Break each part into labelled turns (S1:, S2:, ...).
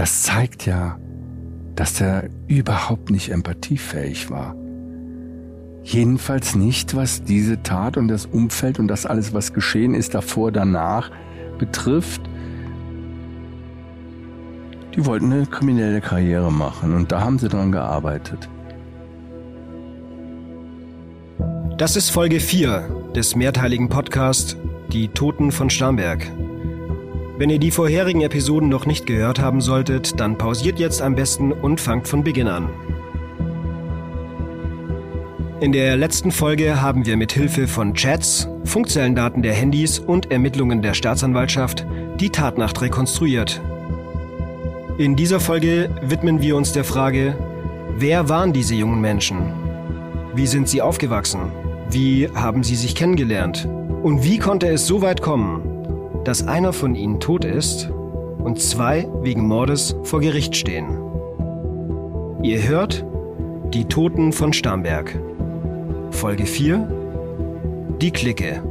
S1: Das zeigt ja, dass er überhaupt nicht empathiefähig war. Jedenfalls nicht, was diese Tat und das Umfeld und das alles, was geschehen ist, davor, danach betrifft. Die wollten eine kriminelle Karriere machen und da haben sie dran gearbeitet.
S2: Das ist Folge 4 des mehrteiligen Podcasts Die Toten von Starnberg. Wenn ihr die vorherigen Episoden noch nicht gehört haben solltet, dann pausiert jetzt am besten und fangt von Beginn an. In der letzten Folge haben wir mit Hilfe von Chats, Funkzellendaten der Handys und Ermittlungen der Staatsanwaltschaft die Tatnacht rekonstruiert. In dieser Folge widmen wir uns der Frage, wer waren diese jungen Menschen? Wie sind sie aufgewachsen? Wie haben sie sich kennengelernt? Und wie konnte es so weit kommen, dass einer von ihnen tot ist und zwei wegen Mordes vor Gericht stehen? Ihr hört Die Toten von Starnberg. Folge 4 Die Clique.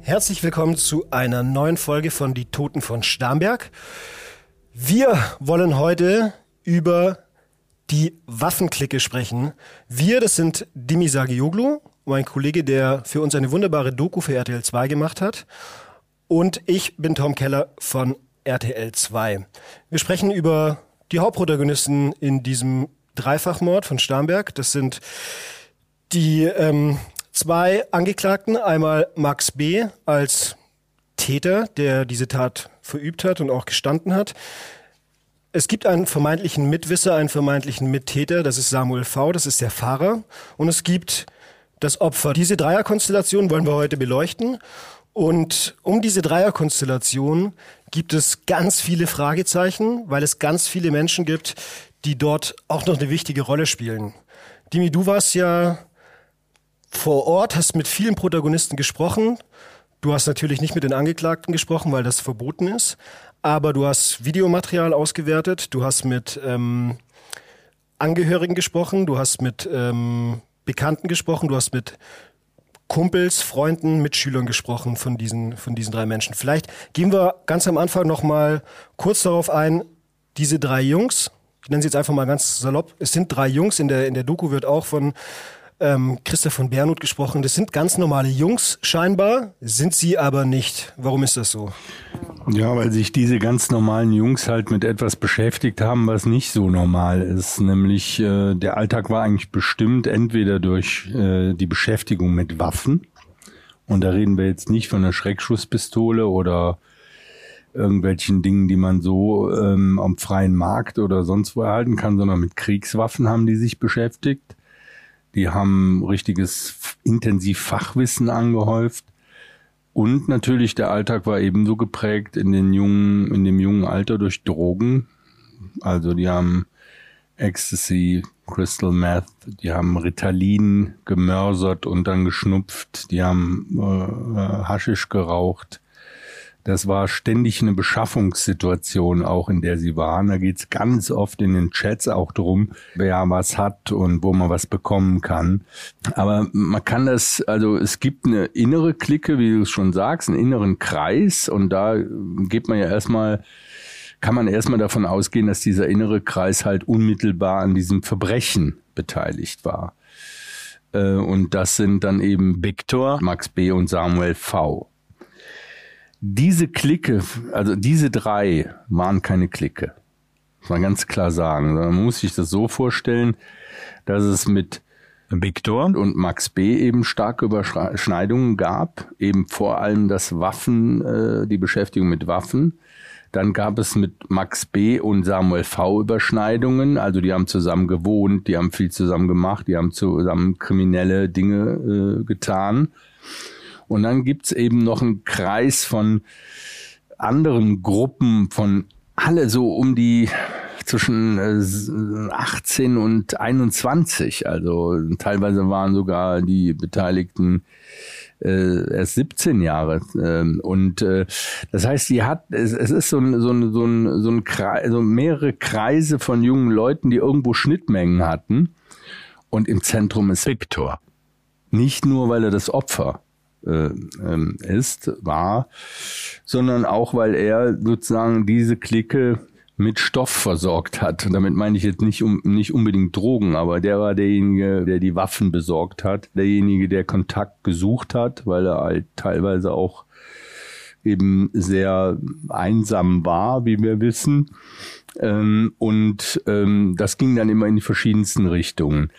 S2: Herzlich willkommen zu einer neuen Folge von Die Toten von Starnberg. Wir wollen heute über die Waffenklicke sprechen. Wir, das sind Dimi Sagioglu, mein Kollege, der für uns eine wunderbare Doku für RTL 2 gemacht hat. Und ich bin Tom Keller von RTL 2. Wir sprechen über die Hauptprotagonisten in diesem Dreifachmord von Starnberg. Das sind die ähm, zwei Angeklagten. Einmal Max B. als Täter, der diese Tat verübt hat und auch gestanden hat. Es gibt einen vermeintlichen Mitwisser, einen vermeintlichen Mittäter, das ist Samuel V., das ist der Fahrer. Und es gibt das Opfer. Diese Dreierkonstellation wollen wir heute beleuchten. Und um diese Dreierkonstellation gibt es ganz viele Fragezeichen, weil es ganz viele Menschen gibt, die dort auch noch eine wichtige Rolle spielen. Dimi, du warst ja vor Ort, hast mit vielen Protagonisten gesprochen. Du hast natürlich nicht mit den Angeklagten gesprochen, weil das verboten ist aber du hast Videomaterial ausgewertet, du hast mit ähm, Angehörigen gesprochen, du hast mit ähm, Bekannten gesprochen, du hast mit Kumpels, Freunden, Mitschülern gesprochen von diesen, von diesen drei Menschen. Vielleicht gehen wir ganz am Anfang noch mal kurz darauf ein, diese drei Jungs, ich nenne sie jetzt einfach mal ganz salopp, es sind drei Jungs, in der, in der Doku wird auch von ähm, Christoph von Bernhut gesprochen. Das sind ganz normale Jungs scheinbar, sind sie aber nicht. Warum ist das so?
S1: Ja, weil sich diese ganz normalen Jungs halt mit etwas beschäftigt haben, was nicht so normal ist. Nämlich äh, der Alltag war eigentlich bestimmt entweder durch äh, die Beschäftigung mit Waffen. Und da reden wir jetzt nicht von einer Schreckschusspistole oder irgendwelchen Dingen, die man so ähm, am freien Markt oder sonst wo erhalten kann, sondern mit Kriegswaffen haben die sich beschäftigt. Die haben richtiges intensiv Fachwissen angehäuft. Und natürlich der Alltag war ebenso geprägt in den jungen, in dem jungen Alter durch Drogen. Also die haben Ecstasy, Crystal Meth, die haben Ritalin gemörsert und dann geschnupft, die haben äh, äh Haschisch geraucht, das war ständig eine Beschaffungssituation auch, in der sie waren. Da geht's ganz oft in den Chats auch drum, wer was hat und wo man was bekommen kann. Aber man kann das, also es gibt eine innere Clique, wie du es schon sagst, einen inneren Kreis und da geht man ja erstmal kann man erstmal davon ausgehen, dass dieser innere Kreis halt unmittelbar an diesem Verbrechen beteiligt war. Äh, und das sind dann eben Victor, Max B. und Samuel V diese Clique, also diese drei waren keine Clique. Muss man ganz klar sagen. Man muss sich das so vorstellen, dass es mit Victor und Max B. eben starke Überschneidungen gab, eben vor allem das Waffen, äh, die Beschäftigung mit Waffen. Dann gab es mit Max B. und Samuel V. Überschneidungen, also die haben zusammen gewohnt, die haben viel zusammen gemacht, die haben zusammen kriminelle Dinge äh, getan. Und dann gibt's eben noch einen Kreis von anderen Gruppen von alle so um die zwischen 18 äh, und 21. Also teilweise waren sogar die Beteiligten äh, erst 17 Jahre. Ähm, und äh, das heißt, sie hat, es, es ist so ein, so ein, so ein, so ein Kreis, so mehrere Kreise von jungen Leuten, die irgendwo Schnittmengen hatten. Und im Zentrum ist Viktor. Nicht nur, weil er das Opfer ist, war, sondern auch, weil er sozusagen diese Clique mit Stoff versorgt hat. Damit meine ich jetzt nicht, um, nicht unbedingt Drogen, aber der war derjenige, der die Waffen besorgt hat, derjenige, der Kontakt gesucht hat, weil er halt teilweise auch eben sehr einsam war, wie wir wissen. Ähm, und ähm, das ging dann immer in die verschiedensten Richtungen.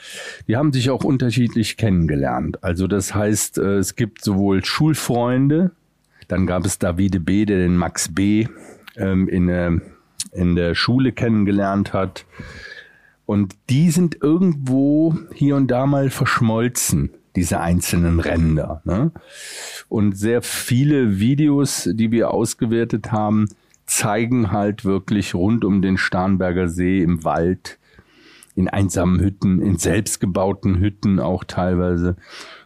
S1: Die haben sich auch unterschiedlich kennengelernt. Also das heißt, äh, es gibt sowohl Schulfreunde, dann gab es Davide B., der den Max B. Ähm, in, äh, in der Schule kennengelernt hat. Und die sind irgendwo hier und da mal verschmolzen diese einzelnen Ränder. Ne? Und sehr viele Videos, die wir ausgewertet haben, zeigen halt wirklich rund um den Starnberger See im Wald, in einsamen Hütten, in selbstgebauten Hütten auch teilweise,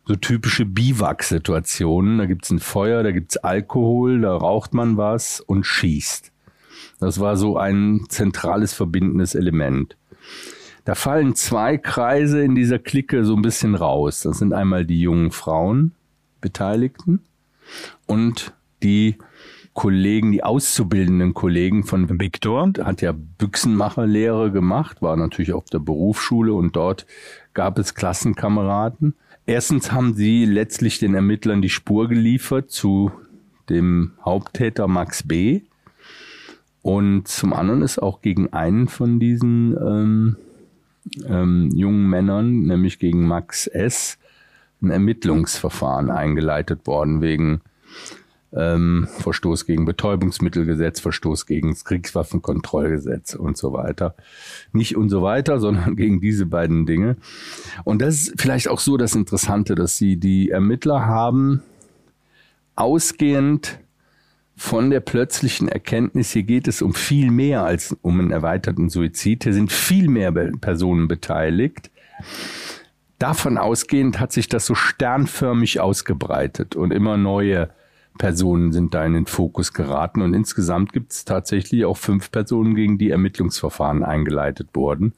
S1: so typische Biwak-Situationen. Da gibt's ein Feuer, da gibt's Alkohol, da raucht man was und schießt. Das war so ein zentrales verbindendes Element. Da fallen zwei Kreise in dieser Clique so ein bisschen raus. Das sind einmal die jungen Frauen, Beteiligten, und die Kollegen, die auszubildenden Kollegen von Victor, hat ja Büchsenmacherlehre gemacht, war natürlich auf der Berufsschule und dort gab es Klassenkameraden. Erstens haben sie letztlich den Ermittlern die Spur geliefert zu dem Haupttäter Max B. Und zum anderen ist auch gegen einen von diesen ähm, ähm, jungen Männern, nämlich gegen Max S., ein Ermittlungsverfahren eingeleitet worden wegen ähm, Verstoß gegen Betäubungsmittelgesetz, Verstoß gegen das Kriegswaffenkontrollgesetz und so weiter. Nicht und so weiter, sondern gegen diese beiden Dinge. Und das ist vielleicht auch so das Interessante, dass sie die Ermittler haben ausgehend von der plötzlichen Erkenntnis, hier geht es um viel mehr als um einen erweiterten Suizid, hier sind viel mehr Personen beteiligt. Davon ausgehend hat sich das so sternförmig ausgebreitet und immer neue Personen sind da in den Fokus geraten und insgesamt gibt es tatsächlich auch fünf Personen, gegen die Ermittlungsverfahren eingeleitet wurden.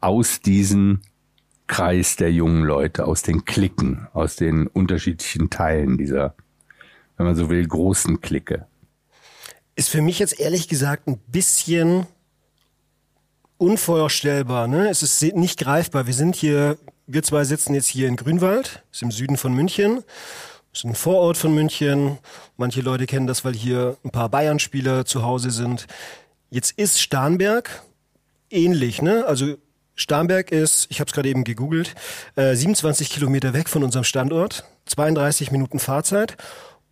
S1: Aus diesem Kreis der jungen Leute, aus den Klicken, aus den unterschiedlichen Teilen dieser, wenn man so will, großen Clique.
S2: Ist für mich jetzt ehrlich gesagt ein bisschen unvorstellbar. Ne? Es ist nicht greifbar. Wir sind hier, wir zwei sitzen jetzt hier in Grünwald, ist im Süden von München ist ein Vorort von München. Manche Leute kennen das, weil hier ein paar Bayern-Spieler zu Hause sind. Jetzt ist Starnberg ähnlich, ne? Also Starnberg ist, ich habe es gerade eben gegoogelt, äh, 27 Kilometer weg von unserem Standort, 32 Minuten Fahrzeit.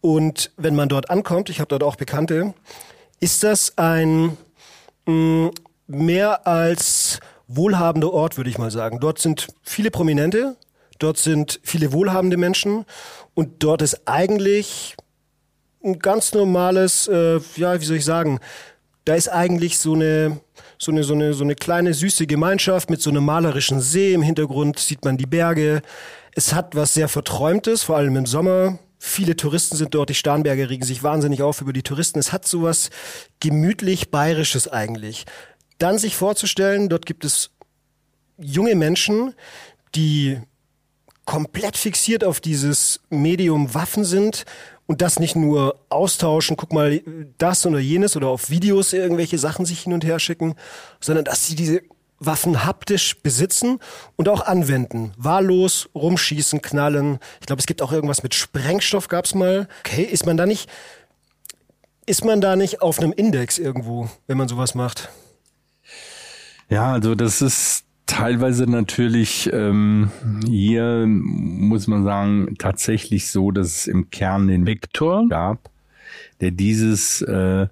S2: Und wenn man dort ankommt, ich habe dort auch Bekannte, ist das ein mh, mm, mehr als wohlhabender Ort, würde ich mal sagen. Dort sind viele Prominente, dort sind viele wohlhabende Menschen und dort ist eigentlich ein ganz normales, äh, ja, wie soll ich sagen, da ist eigentlich so eine, so eine, so eine, so eine kleine süße Gemeinschaft mit so einem malerischen See. Im Hintergrund sieht man die Berge. Es hat was sehr Verträumtes, vor allem im Sommer. Viele Touristen sind dort, die Starnberger regen sich wahnsinnig auf über die Touristen. Es hat sowas gemütlich Bayerisches eigentlich. Dann sich vorzustellen, dort gibt es junge Menschen, die komplett fixiert auf dieses Medium Waffen sind und das nicht nur austauschen, guck mal das oder jenes oder auf Videos irgendwelche Sachen sich hin und her schicken, sondern dass sie diese Waffen haptisch besitzen und auch anwenden. Wahllos rumschießen, knallen. Ich glaube, es gibt auch irgendwas mit Sprengstoff gab's mal. Okay, ist man da nicht ist man da nicht auf einem Index irgendwo, wenn man sowas macht?
S1: Ja, also das ist teilweise natürlich ähm, hier muss man sagen tatsächlich so, dass es im Kern den Viktor gab, der dieses äh,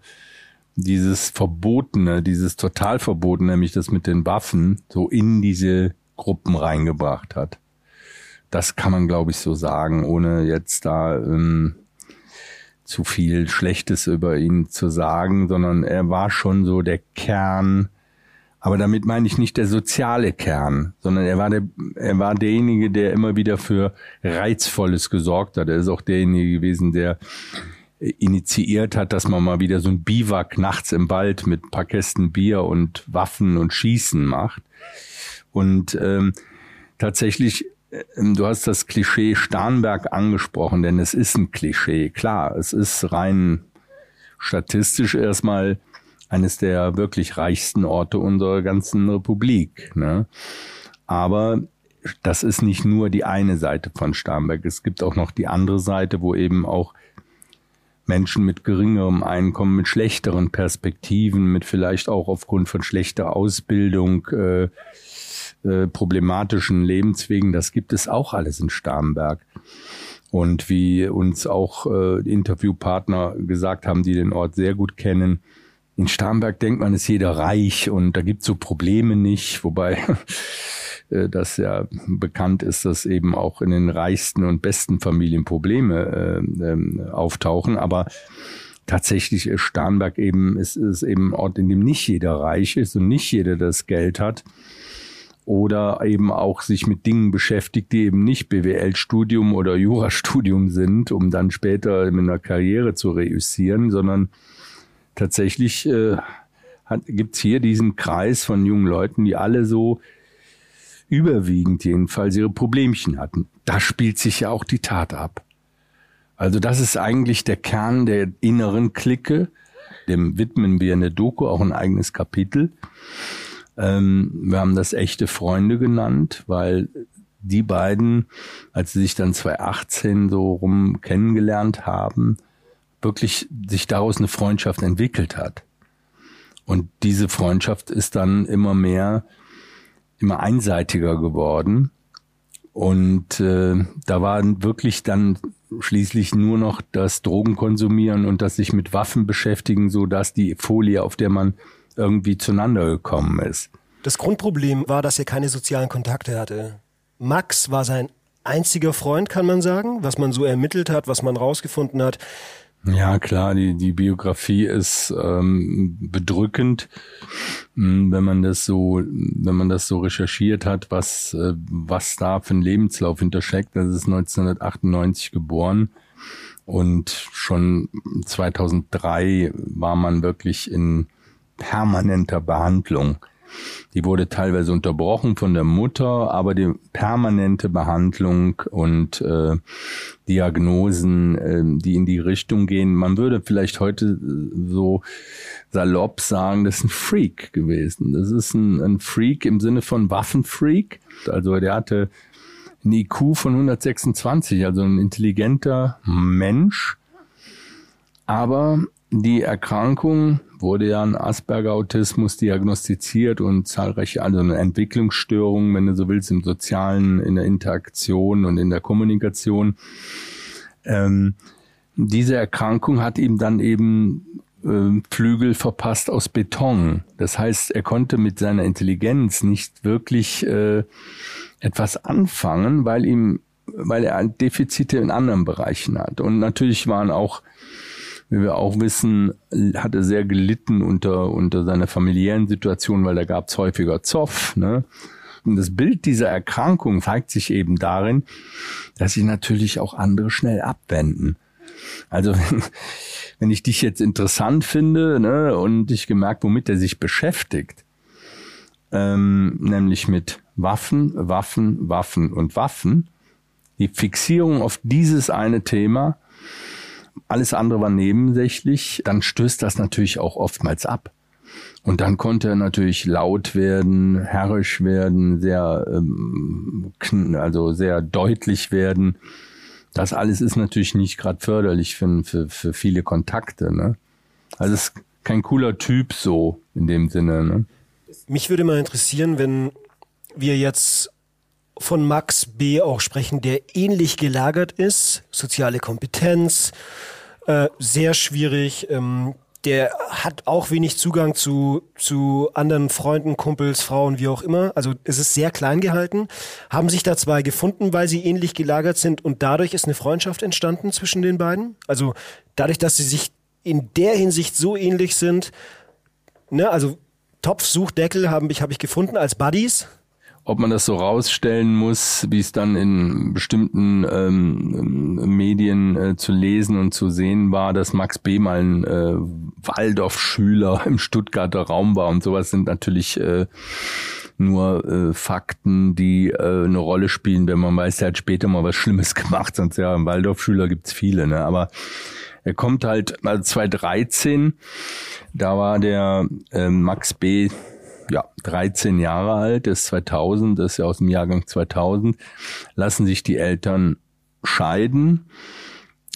S1: dieses Verbotene, dieses Totalverbotene, nämlich das mit den Waffen, so in diese Gruppen reingebracht hat. Das kann man, glaube ich, so sagen, ohne jetzt da ähm, zu viel Schlechtes über ihn zu sagen, sondern er war schon so der Kern aber damit meine ich nicht der soziale Kern, sondern er war der, er war derjenige, der immer wieder für Reizvolles gesorgt hat. Er ist auch derjenige gewesen, der initiiert hat, dass man mal wieder so ein Biwak nachts im Wald mit paar Kästen Bier und Waffen und Schießen macht. Und ähm, tatsächlich ähm, du hast das Klischee Starnberg angesprochen, denn es ist ein Klischee. Klar, es ist rein statistisch erstmal eines der wirklich reichsten Orte unserer ganzen Republik. Ne? Aber das ist nicht nur die eine Seite von Starnberg. Es gibt auch noch die andere Seite, wo eben auch Menschen mit geringerem Einkommen, mit schlechteren Perspektiven, mit vielleicht auch aufgrund von schlechter Ausbildung, äh, äh, problematischen Lebenswegen, das gibt es auch alles in Starnberg. Und wie uns auch äh, Interviewpartner gesagt haben, die den Ort sehr gut kennen, in Starnberg denkt man, ist jeder reich und da gibt's so Probleme nicht, wobei äh, das ja bekannt ist, dass eben auch in den reichsten und besten Familien Probleme äh, äh, auftauchen. Aber tatsächlich ist Starnberg eben, ist, ist eben ein Ort, in dem nicht jeder reich ist und nicht jeder das Geld hat oder eben auch sich mit Dingen beschäftigt, die eben nicht BWL-Studium oder Jurastudium sind, um dann später in einer Karriere zu reüssieren, sondern tatsächlich äh, gibt es hier diesen Kreis von jungen Leuten, die alle so überwiegend jedenfalls ihre Problemchen hatten. Da spielt sich ja auch die Tat ab. Also das ist eigentlich der Kern der inneren Clique. Dem widmen wir in der Doku auch ein eigenes Kapitel. Ähm, wir haben das echte Freunde genannt, weil die beiden, als sie sich dann 2018 so rum kennengelernt haben, wirklich sich daraus eine Freundschaft entwickelt hat. Und diese Freundschaft ist dann immer mehr, immer einseitiger geworden. Und äh, da war wirklich dann schließlich nur noch das Drogenkonsumieren und das sich mit Waffen beschäftigen, so dass die Folie, auf der man irgendwie zueinander gekommen ist.
S2: Das Grundproblem war, dass er keine sozialen Kontakte hatte. Max war sein einziger Freund, kann man sagen, was man so ermittelt hat, was man rausgefunden hat.
S1: Ja, klar, die, die Biografie ist ähm, bedrückend, hm, wenn man das so, wenn man das so recherchiert hat, was, äh, was da für ein Lebenslauf hintersteckt. Das ist 1998 geboren und schon 2003 war man wirklich in permanenter Behandlung. Die wurde teilweise unterbrochen von der Mutter, aber die permanente Behandlung und äh, Diagnosen, äh, die in die Richtung gehen. Man würde vielleicht heute äh, so salopp sagen, das ist ein Freak gewesen. Das ist ein, ein Freak im Sinne von Waffenfreak. Also der hatte ein IQ von 126, also ein intelligenter Mensch. Aber die Erkrankung wurde ja ein Asperger-Autismus diagnostiziert und zahlreiche, also eine Entwicklungsstörung, wenn du so willst, im Sozialen, in der Interaktion und in der Kommunikation. Ähm, diese Erkrankung hat ihm dann eben äh, Flügel verpasst aus Beton. Das heißt, er konnte mit seiner Intelligenz nicht wirklich äh, etwas anfangen, weil ihm, weil er Defizite in anderen Bereichen hat. Und natürlich waren auch wie wir auch wissen, hat er sehr gelitten unter, unter seiner familiären Situation, weil da gab es häufiger Zoff. Ne? Und das Bild dieser Erkrankung zeigt sich eben darin, dass sich natürlich auch andere schnell abwenden. Also wenn, ich dich jetzt interessant finde ne, und ich gemerkt, womit er sich beschäftigt, ähm, nämlich mit Waffen, Waffen, Waffen und Waffen, die Fixierung auf dieses eine Thema, alles andere war nebensächlich, dann stößt das natürlich auch oftmals ab. Und dann konnte er natürlich laut werden, herrisch werden, sehr, ähm, also sehr deutlich werden. Das alles ist natürlich nicht gerade förderlich für, für, für viele Kontakte. Ne? Also es ist kein cooler Typ so in dem Sinne. Ne?
S2: Mich würde mal interessieren, wenn wir jetzt von Max B. auch sprechen, der ähnlich gelagert ist, soziale Kompetenz, äh, sehr schwierig. Ähm, der hat auch wenig Zugang zu, zu anderen Freunden, Kumpels, Frauen, wie auch immer. Also es ist sehr klein gehalten. Haben sich da zwei gefunden, weil sie ähnlich gelagert sind und dadurch ist eine Freundschaft entstanden zwischen den beiden. Also dadurch, dass sie sich in der Hinsicht so ähnlich sind, ne, also Topf, Such, Deckel habe ich, hab ich gefunden als Buddies.
S1: Ob man das so rausstellen muss, wie es dann in bestimmten ähm, Medien äh, zu lesen und zu sehen war, dass Max B. mal ein äh, Waldorf-Schüler im Stuttgarter Raum war und sowas sind natürlich äh, nur äh, Fakten, die äh, eine Rolle spielen, wenn man weiß, er hat später mal was Schlimmes gemacht, sonst ja, Waldorf-Schüler gibt's viele, ne? Aber er kommt halt, also 2013, da war der äh, Max B ja, 13 Jahre alt, ist 2000, ist ja aus dem Jahrgang 2000, lassen sich die Eltern scheiden.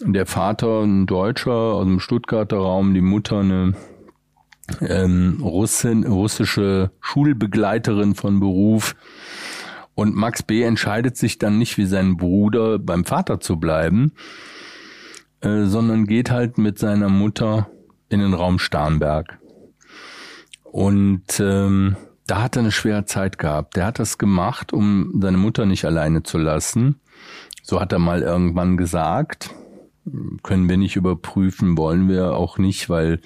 S1: Der Vater ein Deutscher aus dem Stuttgarter Raum, die Mutter eine ähm, Russin, russische Schulbegleiterin von Beruf. Und Max B. entscheidet sich dann nicht wie sein Bruder beim Vater zu bleiben, äh, sondern geht halt mit seiner Mutter in den Raum Starnberg. Und ähm, da hat er eine schwere Zeit gehabt. Der hat das gemacht, um seine Mutter nicht alleine zu lassen. So hat er mal irgendwann gesagt. Können wir nicht überprüfen, wollen wir auch nicht, weil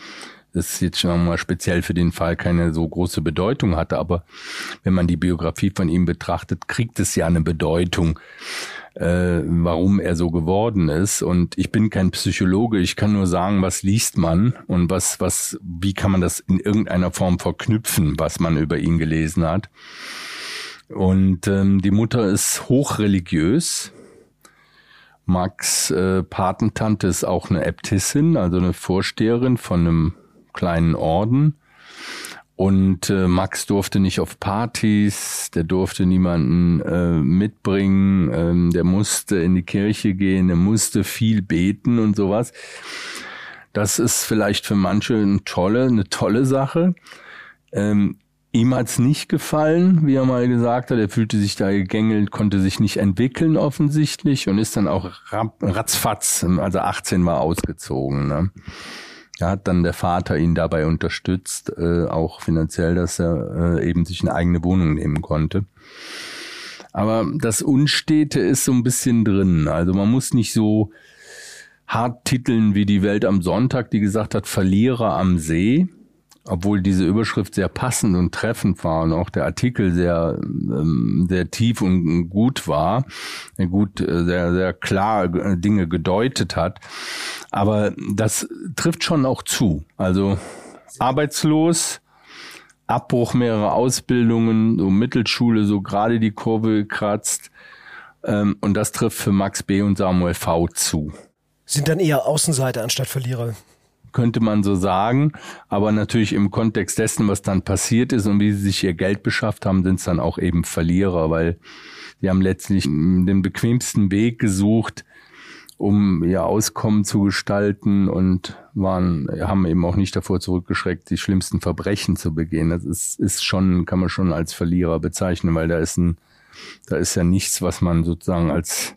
S1: es jetzt schon mal speziell für den Fall keine so große Bedeutung hatte. Aber wenn man die Biografie von ihm betrachtet, kriegt es ja eine Bedeutung äh, warum er so geworden ist. Und ich bin kein Psychologe, ich kann nur sagen, was liest man und was, was, wie kann man das in irgendeiner Form verknüpfen, was man über ihn gelesen hat. Und ähm, die Mutter ist hochreligiös. Max äh, Patentante ist auch eine Äbtissin, also eine Vorsteherin von einem kleinen Orden. Und äh, Max durfte nicht auf Partys, der durfte niemanden äh, mitbringen, ähm, der musste in die Kirche gehen, der musste viel beten und sowas. Das ist vielleicht für manche eine tolle, eine tolle Sache. Ähm, ihm hat's nicht gefallen, wie er mal gesagt hat. Er fühlte sich da gegängelt, konnte sich nicht entwickeln offensichtlich und ist dann auch ratzfatz, also 18 war ausgezogen. Ne? Da hat dann der Vater ihn dabei unterstützt, äh, auch finanziell, dass er äh, eben sich eine eigene Wohnung nehmen konnte. Aber das Unstete ist so ein bisschen drin. Also man muss nicht so hart titeln wie die Welt am Sonntag, die gesagt hat, Verlierer am See obwohl diese Überschrift sehr passend und treffend war und auch der Artikel sehr, ähm, sehr tief und gut war, gut, äh, sehr, sehr klar Dinge gedeutet hat. Aber das trifft schon auch zu. Also arbeitslos, Abbruch mehrerer Ausbildungen, so Mittelschule, so gerade die Kurve gekratzt. Ähm, und das trifft für Max B. und Samuel V. zu.
S2: Sind dann eher Außenseiter anstatt Verlierer?
S1: Könnte man so sagen. Aber natürlich im Kontext dessen, was dann passiert ist und wie sie sich ihr Geld beschafft haben, sind es dann auch eben Verlierer, weil sie haben letztlich den bequemsten Weg gesucht, um ihr Auskommen zu gestalten und waren, haben eben auch nicht davor zurückgeschreckt, die schlimmsten Verbrechen zu begehen. Das ist, ist schon, kann man schon als Verlierer bezeichnen, weil da ist ein, da ist ja nichts, was man sozusagen als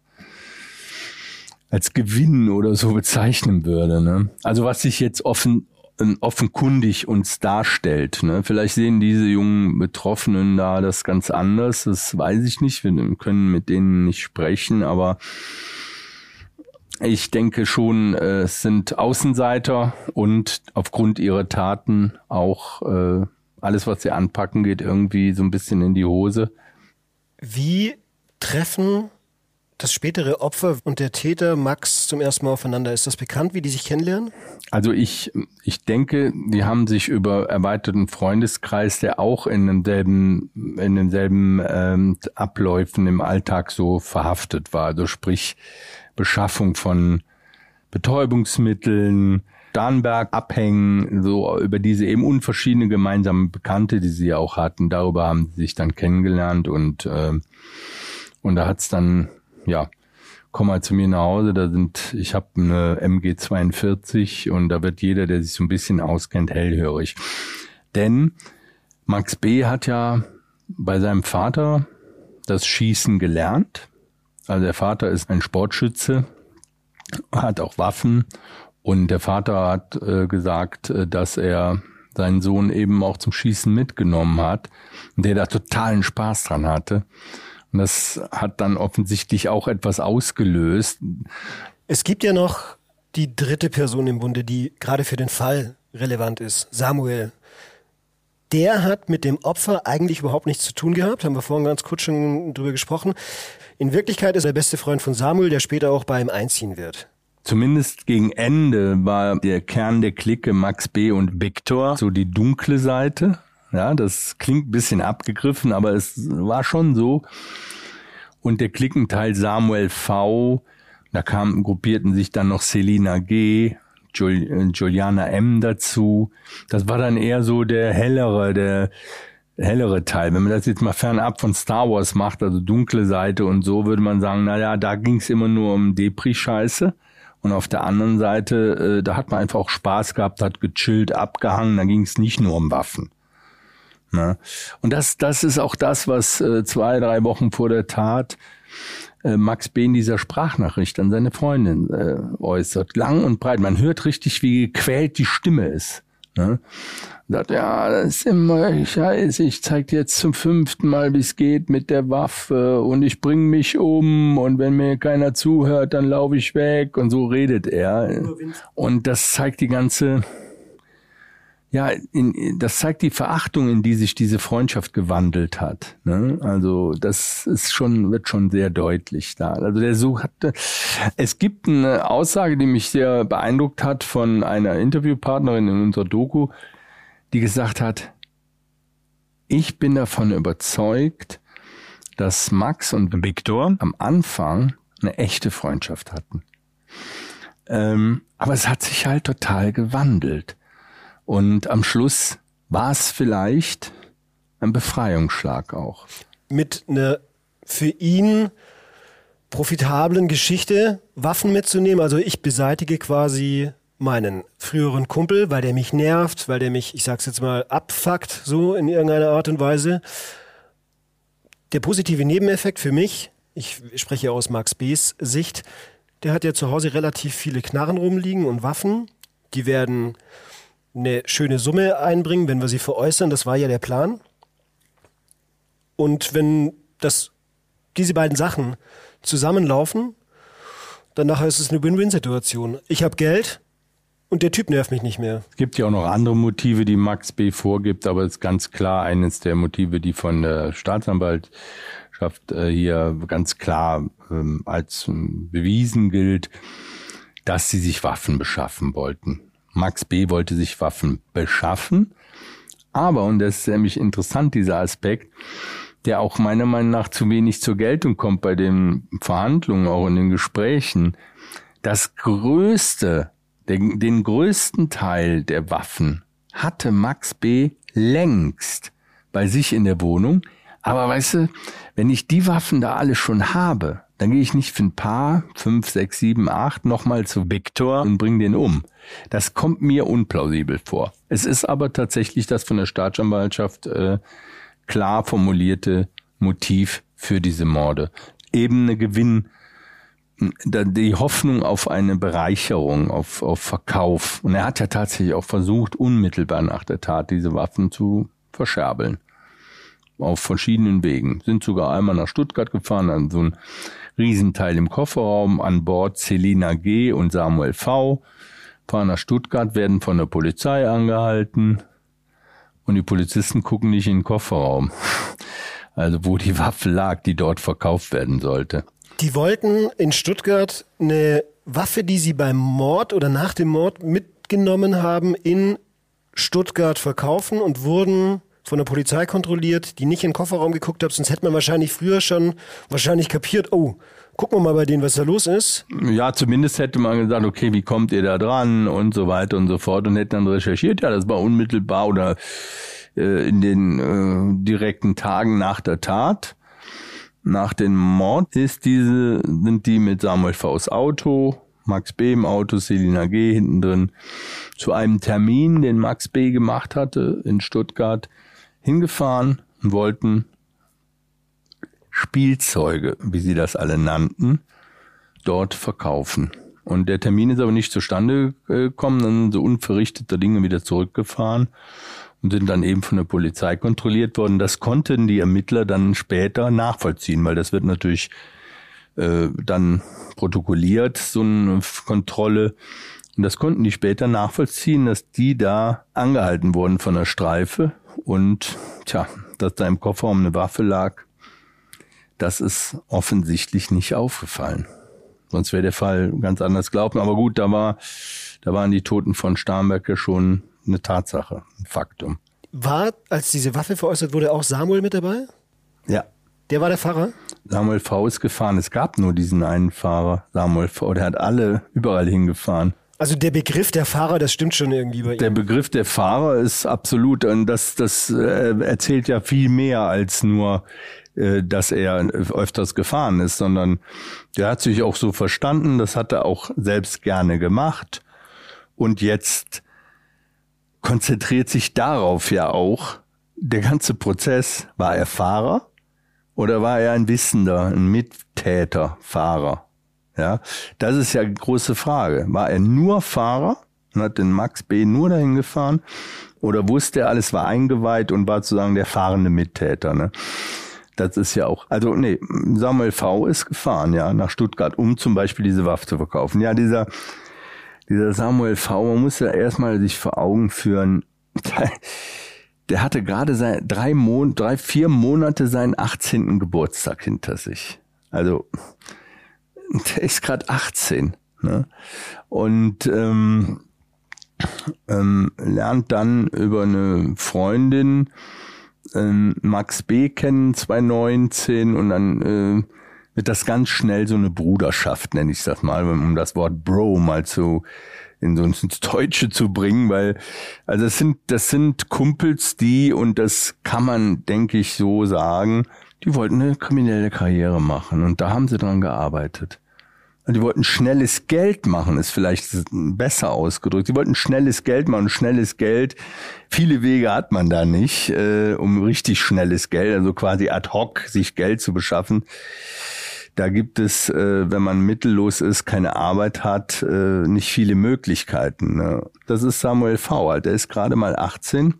S1: als Gewinn oder so bezeichnen würde. Ne? Also was sich jetzt offen ähm, offenkundig uns darstellt. Ne? Vielleicht sehen diese jungen Betroffenen da das ganz anders, das weiß ich nicht. Wir können mit denen nicht sprechen, aber ich denke schon, äh, es sind Außenseiter und aufgrund ihrer Taten auch äh, alles, was sie anpacken, geht irgendwie so ein bisschen in die Hose.
S2: Wie treffen das spätere Opfer und der Täter Max zum ersten Mal aufeinander. Ist das bekannt, wie die sich kennenlernen?
S1: Also ich, ich denke, die haben sich über erweiterten Freundeskreis, der auch in denselben, in denselben ähm, Abläufen im Alltag so verhaftet war. Also sprich Beschaffung von Betäubungsmitteln, Starnberg abhängen, so über diese eben unverschiedene gemeinsame Bekannte, die sie auch hatten. Darüber haben sie sich dann kennengelernt und äh, und da hat's dann ja, komm mal zu mir nach Hause, da sind, ich habe eine MG 42 und da wird jeder, der sich so ein bisschen auskennt, hellhörig. Denn Max B. hat ja bei seinem Vater das Schießen gelernt. Also der Vater ist ein Sportschütze, hat auch Waffen und der Vater hat äh, gesagt, äh, dass er seinen Sohn eben auch zum Schießen mitgenommen hat der da totalen Spaß dran hatte. Und das hat dann offensichtlich auch etwas ausgelöst.
S2: Es gibt ja noch die dritte Person im Bunde, die gerade für den Fall relevant ist. Samuel. der hat mit dem Opfer eigentlich überhaupt nichts zu tun gehabt. Haben wir vorhin ganz kurz schon drüber gesprochen. In Wirklichkeit ist er der beste Freund von Samuel, der später auch bei ihm einziehen wird.
S1: Zumindest gegen Ende war der Kern der Clique Max B. und Victor so die dunkle Seite. Ja, das klingt ein bisschen abgegriffen, aber es war schon so. Und der Klickenteil Samuel V., da kamen, gruppierten sich dann noch Selina G., Jul Juliana M. dazu. Das war dann eher so der hellere, der hellere Teil. Wenn man das jetzt mal fernab von Star Wars macht, also dunkle Seite und so, würde man sagen, naja, da ging es immer nur um Depri-Scheiße. Und auf der anderen Seite, äh, da hat man einfach auch Spaß gehabt, hat gechillt, abgehangen, da ging es nicht nur um Waffen. Ne? Und das, das ist auch das, was äh, zwei, drei Wochen vor der Tat äh, Max B. in dieser Sprachnachricht an seine Freundin äh, äußert. Lang und breit. Man hört richtig, wie gequält die Stimme ist. Ne? Sagt, ja, das ist immer scheiße, ich zeig dir jetzt zum fünften Mal, wie es geht mit der Waffe und ich bring mich um und wenn mir keiner zuhört, dann laufe ich weg und so redet er. Und das zeigt die ganze ja, in, das zeigt die Verachtung, in die sich diese Freundschaft gewandelt hat. Ne? Also das ist schon, wird schon sehr deutlich da. Also der so hatte, es gibt eine Aussage, die mich sehr beeindruckt hat von einer Interviewpartnerin in unserer Doku, die gesagt hat, ich bin davon überzeugt, dass Max und Victor am Anfang eine echte Freundschaft hatten. Ähm, aber es hat sich halt total gewandelt. Und am Schluss war es vielleicht ein Befreiungsschlag auch.
S2: Mit einer für ihn profitablen Geschichte Waffen mitzunehmen. Also ich beseitige quasi meinen früheren Kumpel, weil der mich nervt, weil der mich, ich sag's jetzt mal, abfuckt, so in irgendeiner Art und Weise. Der positive Nebeneffekt für mich, ich spreche aus Max B.'s Sicht, der hat ja zu Hause relativ viele Knarren rumliegen und Waffen. Die werden eine schöne Summe einbringen, wenn wir sie veräußern. Das war ja der Plan. Und wenn das, diese beiden Sachen zusammenlaufen, dann nachher ist es eine Win-Win-Situation. Ich habe Geld und der Typ nervt mich nicht mehr.
S1: Es gibt ja auch noch andere Motive, die Max B. vorgibt, aber es ist ganz klar eines der Motive, die von der Staatsanwaltschaft äh, hier ganz klar ähm, als ähm, bewiesen gilt, dass sie sich Waffen beschaffen wollten. Max B. wollte sich Waffen beschaffen. Aber, und das ist nämlich interessant, dieser Aspekt, der auch meiner Meinung nach zu wenig zur Geltung kommt bei den Verhandlungen, auch in den Gesprächen, das größte, den, den größten Teil der Waffen hatte Max B. längst bei sich in der Wohnung. Aber weißt du, wenn ich die Waffen da alle schon habe, dann gehe ich nicht für ein paar, fünf, sechs, sieben, acht, nochmal zu Victor und bring den um. Das kommt mir unplausibel vor. Es ist aber tatsächlich das von der Staatsanwaltschaft äh, klar formulierte Motiv für diese Morde. Eben eine Gewinn, die Hoffnung auf eine Bereicherung, auf, auf Verkauf. Und er hat ja tatsächlich auch versucht, unmittelbar nach der Tat diese Waffen zu verscherbeln. Auf verschiedenen Wegen. Sind sogar einmal nach Stuttgart gefahren, an so ein Riesenteil im Kofferraum, an Bord Selina G. und Samuel V. Fahren nach Stuttgart, werden von der Polizei angehalten und die Polizisten gucken nicht in den Kofferraum. Also wo die Waffe lag, die dort verkauft werden sollte.
S2: Die wollten in Stuttgart eine Waffe, die sie beim Mord oder nach dem Mord mitgenommen haben, in Stuttgart verkaufen und wurden von der Polizei kontrolliert, die nicht in den Kofferraum geguckt haben, sonst hätte man wahrscheinlich früher schon wahrscheinlich kapiert, oh, gucken wir mal bei denen, was da los ist.
S1: Ja, zumindest hätte man gesagt, okay, wie kommt ihr da dran und so weiter und so fort und hätte dann recherchiert, ja, das war unmittelbar oder äh, in den äh, direkten Tagen nach der Tat. Nach dem Mord ist diese, sind die mit Samuel Vs Auto, Max B im Auto, Selina G hinten drin, zu einem Termin, den Max B gemacht hatte in Stuttgart, hingefahren und wollten Spielzeuge, wie sie das alle nannten, dort verkaufen. Und der Termin ist aber nicht zustande gekommen, dann sind so unverrichtete Dinge wieder zurückgefahren und sind dann eben von der Polizei kontrolliert worden. Das konnten die Ermittler dann später nachvollziehen, weil das wird natürlich äh, dann protokolliert, so eine Kontrolle. Und das konnten die später nachvollziehen, dass die da angehalten wurden von der Streife und tja, dass da im Kofferraum eine Waffe lag, das ist offensichtlich nicht aufgefallen. Sonst wäre der Fall ganz anders gelaufen. Aber gut, da war, da waren die Toten von Starnberg ja schon eine Tatsache, ein Faktum.
S2: War, als diese Waffe veräußert wurde, auch Samuel mit dabei?
S1: Ja.
S2: Der war der Fahrer?
S1: Samuel V. ist gefahren. Es gab nur diesen einen Fahrer, Samuel V. Der hat alle überall hingefahren.
S2: Also der Begriff der Fahrer, das stimmt schon irgendwie bei ihm.
S1: Der Begriff der Fahrer ist absolut, und das, das äh, erzählt ja viel mehr als nur, äh, dass er öfters gefahren ist, sondern der hat sich auch so verstanden, das hat er auch selbst gerne gemacht. Und jetzt konzentriert sich darauf ja auch der ganze Prozess. War er Fahrer oder war er ein Wissender, ein Mittäter, Fahrer? Ja, das ist ja eine große Frage. War er nur Fahrer und hat den Max B. nur dahin gefahren oder wusste er alles, war eingeweiht und war sozusagen der fahrende Mittäter? Ne? Das ist ja auch, also nee, Samuel V. ist gefahren, ja, nach Stuttgart, um zum Beispiel diese Waffe zu verkaufen. Ja, dieser, dieser Samuel V., man muss ja erstmal sich vor Augen führen, der hatte gerade sein, drei, Mon drei, vier Monate seinen 18. Geburtstag hinter sich. Also, der ist gerade 18. Ne? Und ähm, ähm, lernt dann über eine Freundin ähm, Max B. kennen, 2019, und dann äh, wird das ganz schnell so eine Bruderschaft, nenne ich das mal, um das Wort Bro mal zu in so ins Deutsche zu bringen, weil also das sind das sind Kumpels, die und das kann man, denke ich, so sagen, die wollten eine kriminelle Karriere machen und da haben sie dran gearbeitet. Die wollten schnelles Geld machen, ist vielleicht besser ausgedrückt. Sie wollten schnelles Geld machen, schnelles Geld. Viele Wege hat man da nicht, äh, um richtig schnelles Geld, also quasi ad hoc sich Geld zu beschaffen. Da gibt es, äh, wenn man mittellos ist, keine Arbeit hat, äh, nicht viele Möglichkeiten. Ne? Das ist Samuel V. Der ist gerade mal 18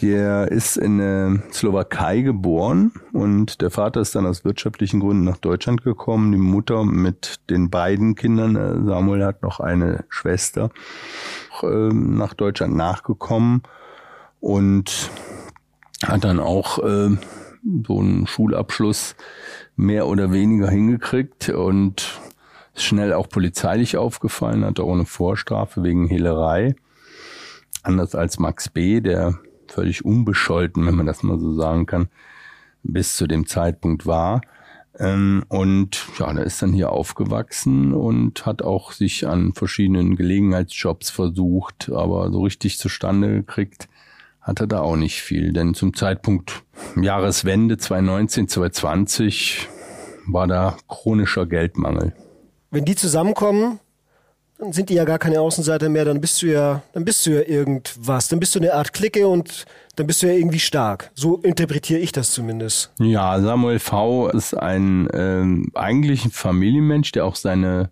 S1: der ist in der Slowakei geboren und der Vater ist dann aus wirtschaftlichen Gründen nach Deutschland gekommen. Die Mutter mit den beiden Kindern, äh, Samuel hat noch eine Schwester, ähm, nach Deutschland nachgekommen und hat dann auch äh, so einen Schulabschluss mehr oder weniger hingekriegt und ist schnell auch polizeilich aufgefallen, hat auch eine Vorstrafe wegen Hehlerei. Anders als Max B., der völlig unbescholten, wenn man das mal so sagen kann, bis zu dem Zeitpunkt war. Ähm, und ja, der ist dann hier aufgewachsen und hat auch sich an verschiedenen Gelegenheitsjobs versucht, aber so richtig zustande gekriegt hat er da auch nicht viel. Denn zum Zeitpunkt Jahreswende 2019, 2020 war da chronischer Geldmangel.
S2: Wenn die zusammenkommen, dann sind die ja gar keine Außenseiter mehr, dann bist du ja, dann bist du ja irgendwas, dann bist du eine Art Clique und dann bist du ja irgendwie stark. So interpretiere ich das zumindest.
S1: Ja, Samuel V. ist ein ähm, eigentlich ein Familienmensch, der auch seine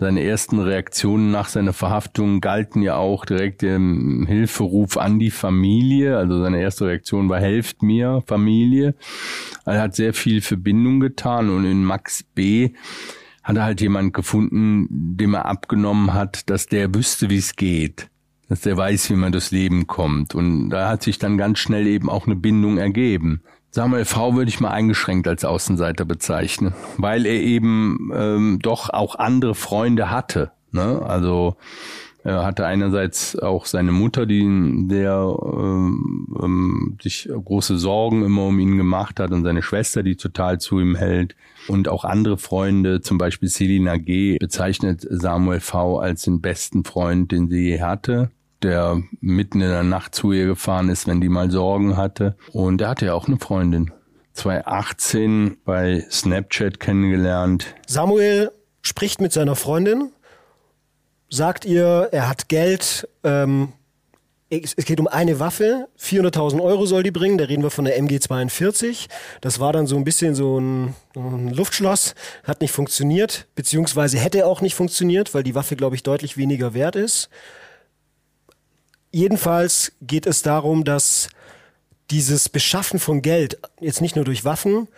S1: seine ersten Reaktionen nach seiner Verhaftung galten ja auch direkt dem Hilferuf an die Familie. Also seine erste Reaktion war, helft mir, Familie. Er hat sehr viel Verbindung getan und in Max B hat er halt jemand gefunden, dem er abgenommen hat, dass der wüsste, wie es geht, dass der weiß, wie man durchs Leben kommt. Und da hat sich dann ganz schnell eben auch eine Bindung ergeben. Samuel V würde ich mal eingeschränkt als Außenseiter bezeichnen, weil er eben ähm, doch auch andere Freunde hatte. Ne? Also er hatte einerseits auch seine Mutter, die der ähm, ähm, sich große Sorgen immer um ihn gemacht hat und seine Schwester, die total zu ihm hält und auch andere Freunde, zum Beispiel Selina G. bezeichnet Samuel V. als den besten Freund, den sie je hatte der mitten in der Nacht zu ihr gefahren ist, wenn die mal Sorgen hatte. Und er hatte ja auch eine Freundin. 2018 bei Snapchat kennengelernt.
S2: Samuel spricht mit seiner Freundin sagt ihr, er hat Geld, ähm, es geht um eine Waffe, 400.000 Euro soll die bringen, da reden wir von der MG42. Das war dann so ein bisschen so ein, ein, Luftschloss, hat nicht funktioniert, beziehungsweise hätte auch nicht funktioniert, weil die Waffe, glaube ich, deutlich weniger wert ist. Jedenfalls geht es darum, dass dieses Beschaffen von Geld, jetzt nicht nur durch Waffen,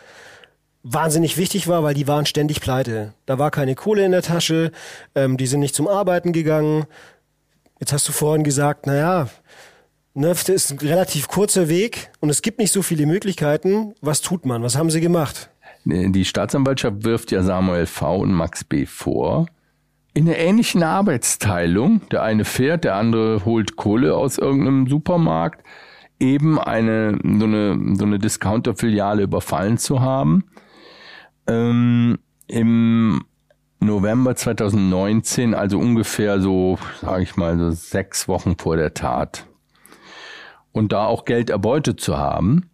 S2: wahnsinnig wichtig war, weil die waren ständig pleite. Da war keine Kohle in der Tasche, ähm, die sind nicht zum Arbeiten gegangen. Jetzt hast du vorhin gesagt, naja, Ne, ist ein relativ kurzer Weg und es gibt nicht so viele Möglichkeiten. Was tut man? Was haben Sie gemacht?
S1: Die Staatsanwaltschaft wirft ja Samuel V. und Max B. vor, in einer ähnlichen Arbeitsteilung, der eine fährt, der andere holt Kohle aus irgendeinem Supermarkt, eben eine so eine, so eine Discounter-Filiale überfallen zu haben. Ähm, Im November 2019, also ungefähr so, sage ich mal, so sechs Wochen vor der Tat. Und da auch Geld erbeutet zu haben.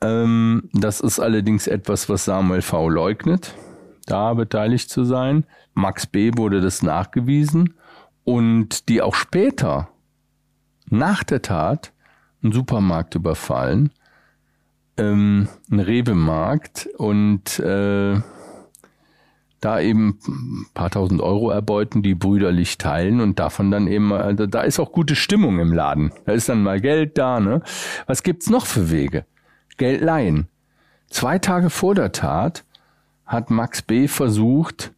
S1: Ähm, das ist allerdings etwas, was Samuel V. leugnet, da beteiligt zu sein. Max B. wurde das nachgewiesen und die auch später nach der Tat einen Supermarkt überfallen, ähm, einen Rewe-Markt und äh, da eben ein paar tausend Euro erbeuten, die brüderlich teilen und davon dann eben, also da ist auch gute Stimmung im Laden. Da ist dann mal Geld da, ne? Was gibt's noch für Wege? Geld leihen. Zwei Tage vor der Tat hat Max B. versucht,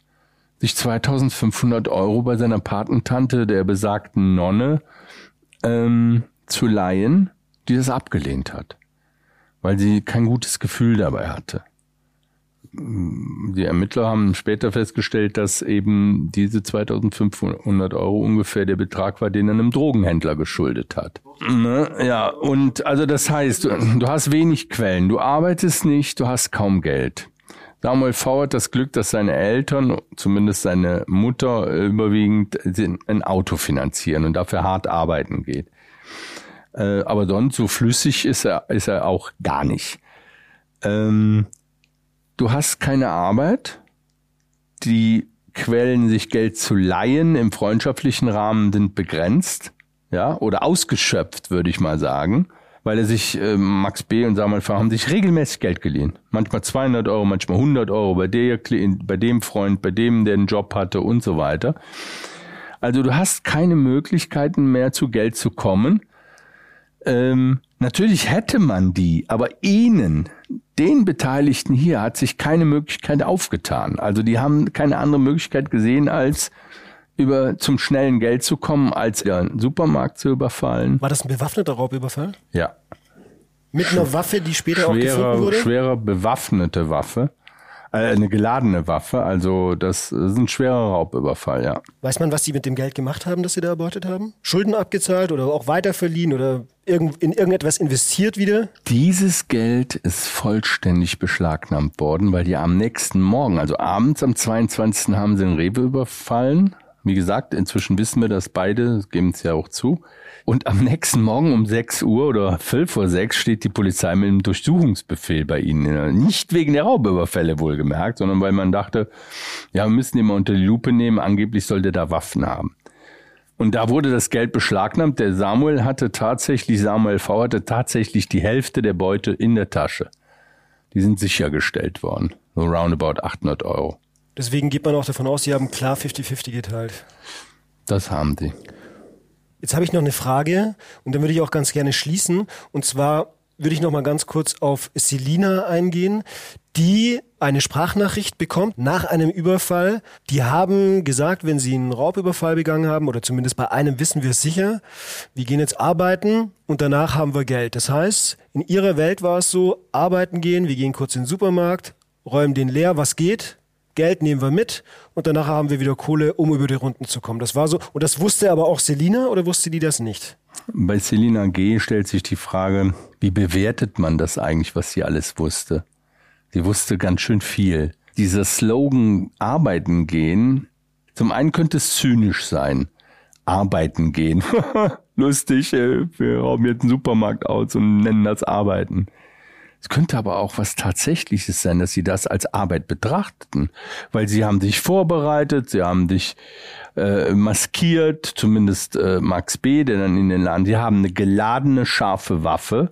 S1: sich 2500 Euro bei seiner Patentante, der besagten Nonne, ähm, zu leihen, die das abgelehnt hat, weil sie kein gutes Gefühl dabei hatte. Die Ermittler haben später festgestellt, dass eben diese 2500 Euro ungefähr der Betrag war, den er einem Drogenhändler geschuldet hat. Ne? Ja, und also das heißt, du, hast wenig Quellen, du arbeitest nicht, du hast kaum Geld. Samuel V. hat das Glück, dass seine Eltern, zumindest seine Mutter, überwiegend ein Auto finanzieren und dafür hart arbeiten geht. Äh, aber sonst so flüssig ist er, ist er auch gar nicht. Ähm, du hast keine Arbeit. Die Quellen, sich Geld zu leihen im freundschaftlichen Rahmen sind begrenzt, ja, oder ausgeschöpft, würde ich mal sagen weil er sich, äh, Max B. und Samuel V. haben sich regelmäßig Geld geliehen. Manchmal 200 Euro, manchmal 100 Euro bei, der, bei dem Freund, bei dem, der einen Job hatte und so weiter. Also du hast keine Möglichkeiten mehr zu Geld zu kommen. Ähm, natürlich hätte man die, aber ihnen, den Beteiligten hier, hat sich keine Möglichkeit aufgetan. Also die haben keine andere Möglichkeit gesehen, als über zum schnellen Geld zu kommen, als den Supermarkt zu überfallen.
S2: War das ein bewaffneter Raubüberfall?
S1: Ja.
S2: Mit einer Waffe, die später schwerer, auch gefunden wurde?
S1: Schwerer bewaffnete Waffe. Äh, eine geladene Waffe, also das ist ein schwerer Raubüberfall, ja.
S2: Weiß man, was sie mit dem Geld gemacht haben, das sie da erbeutet haben? Schulden abgezahlt oder auch weiterverliehen oder in irgendetwas investiert wieder?
S1: Dieses Geld ist vollständig beschlagnahmt worden, weil die am nächsten Morgen, also abends am 22. haben sie den Rewe überfallen, wie gesagt, inzwischen wissen wir das beide, geben es ja auch zu. Und am nächsten Morgen um 6 Uhr oder 5 vor 6 steht die Polizei mit einem Durchsuchungsbefehl bei ihnen. Nicht wegen der Raubüberfälle wohlgemerkt, sondern weil man dachte, ja, wir müssen ihn mal unter die Lupe nehmen, angeblich sollte da Waffen haben. Und da wurde das Geld beschlagnahmt. Der Samuel hatte tatsächlich, Samuel V. hatte tatsächlich die Hälfte der Beute in der Tasche. Die sind sichergestellt worden. So roundabout 800 Euro.
S2: Deswegen geht man auch davon aus, Sie haben klar 50-50 geteilt.
S1: Das haben Sie.
S2: Jetzt habe ich noch eine Frage und dann würde ich auch ganz gerne schließen. Und zwar würde ich noch mal ganz kurz auf Selina eingehen, die eine Sprachnachricht bekommt nach einem Überfall. Die haben gesagt, wenn sie einen Raubüberfall begangen haben, oder zumindest bei einem wissen wir es sicher, wir gehen jetzt arbeiten und danach haben wir Geld. Das heißt, in ihrer Welt war es so, arbeiten gehen, wir gehen kurz in den Supermarkt, räumen den leer, was geht, Geld nehmen wir mit und danach haben wir wieder Kohle, um über die Runden zu kommen. Das war so. Und das wusste aber auch Selina oder wusste die das nicht?
S1: Bei Selina G. stellt sich die Frage, wie bewertet man das eigentlich, was sie alles wusste? Sie wusste ganz schön viel. Dieser Slogan arbeiten gehen, zum einen könnte es zynisch sein. Arbeiten gehen. Lustig, äh, wir rauben jetzt einen Supermarkt aus und nennen das Arbeiten. Es könnte aber auch was Tatsächliches sein, dass sie das als Arbeit betrachteten, weil sie haben sich vorbereitet, sie haben dich äh, maskiert, zumindest äh, Max B., der dann in den Laden, sie haben eine geladene, scharfe Waffe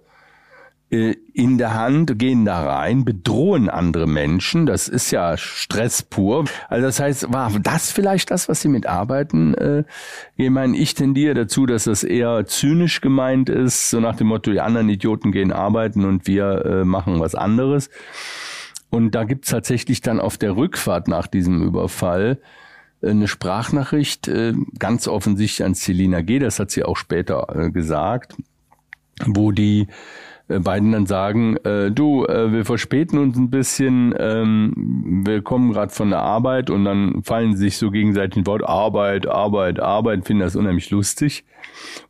S1: in der Hand, gehen da rein, bedrohen andere Menschen. Das ist ja Stress pur. Also das heißt, war das vielleicht das, was Sie mitarbeiten? Äh, ich meine, ich tendiere dazu, dass das eher zynisch gemeint ist, so nach dem Motto, die anderen Idioten gehen arbeiten und wir äh, machen was anderes. Und da gibt's tatsächlich dann auf der Rückfahrt nach diesem Überfall äh, eine Sprachnachricht, äh, ganz offensichtlich an Selina G., das hat sie auch später gesagt, wo die äh, beiden dann sagen, äh, du, äh, wir verspäten uns ein bisschen, ähm, wir kommen gerade von der Arbeit und dann fallen sich so gegenseitig ein Wort Arbeit, Arbeit, Arbeit, finden das unheimlich lustig.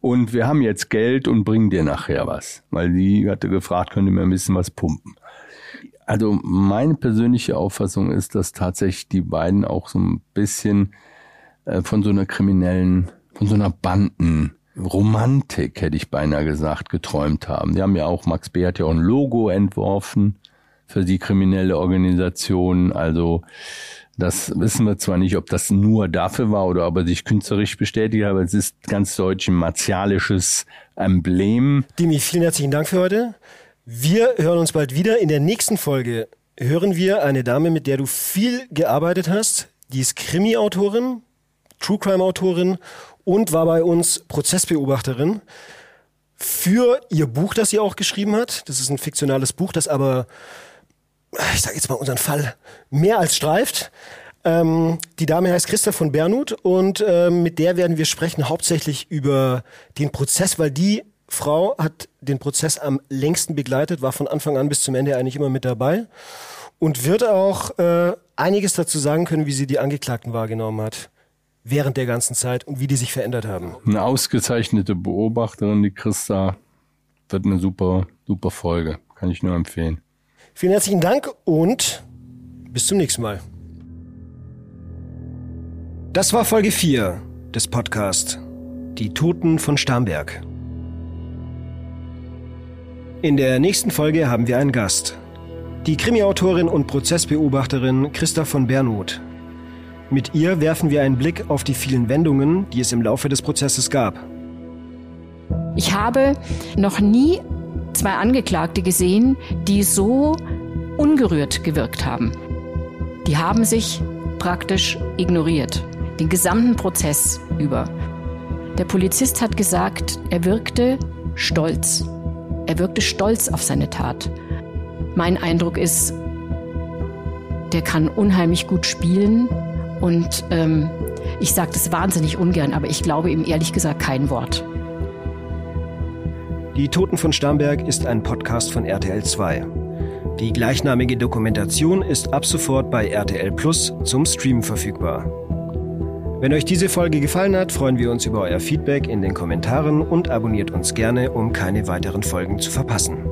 S1: Und wir haben jetzt Geld und bringen dir nachher was. Weil die hatte gefragt, könnt ihr mir ein bisschen was pumpen. Also meine persönliche Auffassung ist, dass tatsächlich die beiden auch so ein bisschen äh, von so einer kriminellen, von so einer Banden Romantik, hätte ich beinahe gesagt, geträumt haben. Die haben ja auch, Max B. hat ja auch ein Logo entworfen für die kriminelle Organisation. Also das wissen wir zwar nicht, ob das nur dafür war oder ob er sich künstlerisch bestätigt hat, aber es ist ganz deutsch ein martialisches Emblem.
S2: Dimi, vielen herzlichen Dank für heute. Wir hören uns bald wieder. In der nächsten Folge hören wir eine Dame, mit der du viel gearbeitet hast. Die ist Krimi-Autorin, True Crime-Autorin und war bei uns Prozessbeobachterin für ihr Buch, das sie auch geschrieben hat. Das ist ein fiktionales Buch, das aber, ich sage jetzt mal unseren Fall, mehr als streift. Ähm, die Dame heißt Christa von Bernhut und ähm, mit der werden wir sprechen hauptsächlich über den Prozess, weil die Frau hat den Prozess am längsten begleitet, war von Anfang an bis zum Ende eigentlich immer mit dabei und wird auch äh, einiges dazu sagen können, wie sie die Angeklagten wahrgenommen hat während der ganzen Zeit und wie die sich verändert haben.
S1: Eine ausgezeichnete Beobachterin, die Christa, wird eine super, super Folge. Kann ich nur empfehlen.
S2: Vielen herzlichen Dank und bis zum nächsten Mal. Das war Folge 4 des Podcasts Die Toten von Starnberg. In der nächsten Folge haben wir einen Gast. Die Krimiautorin und Prozessbeobachterin Christa von Bernhut mit ihr werfen wir einen Blick auf die vielen Wendungen, die es im Laufe des Prozesses gab.
S3: Ich habe noch nie zwei Angeklagte gesehen, die so ungerührt gewirkt haben. Die haben sich praktisch ignoriert, den gesamten Prozess über. Der Polizist hat gesagt, er wirkte stolz. Er wirkte stolz auf seine Tat. Mein Eindruck ist, der kann unheimlich gut spielen, und ähm, ich sage das wahnsinnig ungern, aber ich glaube ihm ehrlich gesagt kein Wort.
S2: Die Toten von Starnberg ist ein Podcast von RTL 2. Die gleichnamige Dokumentation ist ab sofort bei RTL Plus zum Stream verfügbar. Wenn euch diese Folge gefallen hat, freuen wir uns über euer Feedback in den Kommentaren und abonniert uns gerne, um keine weiteren Folgen zu verpassen.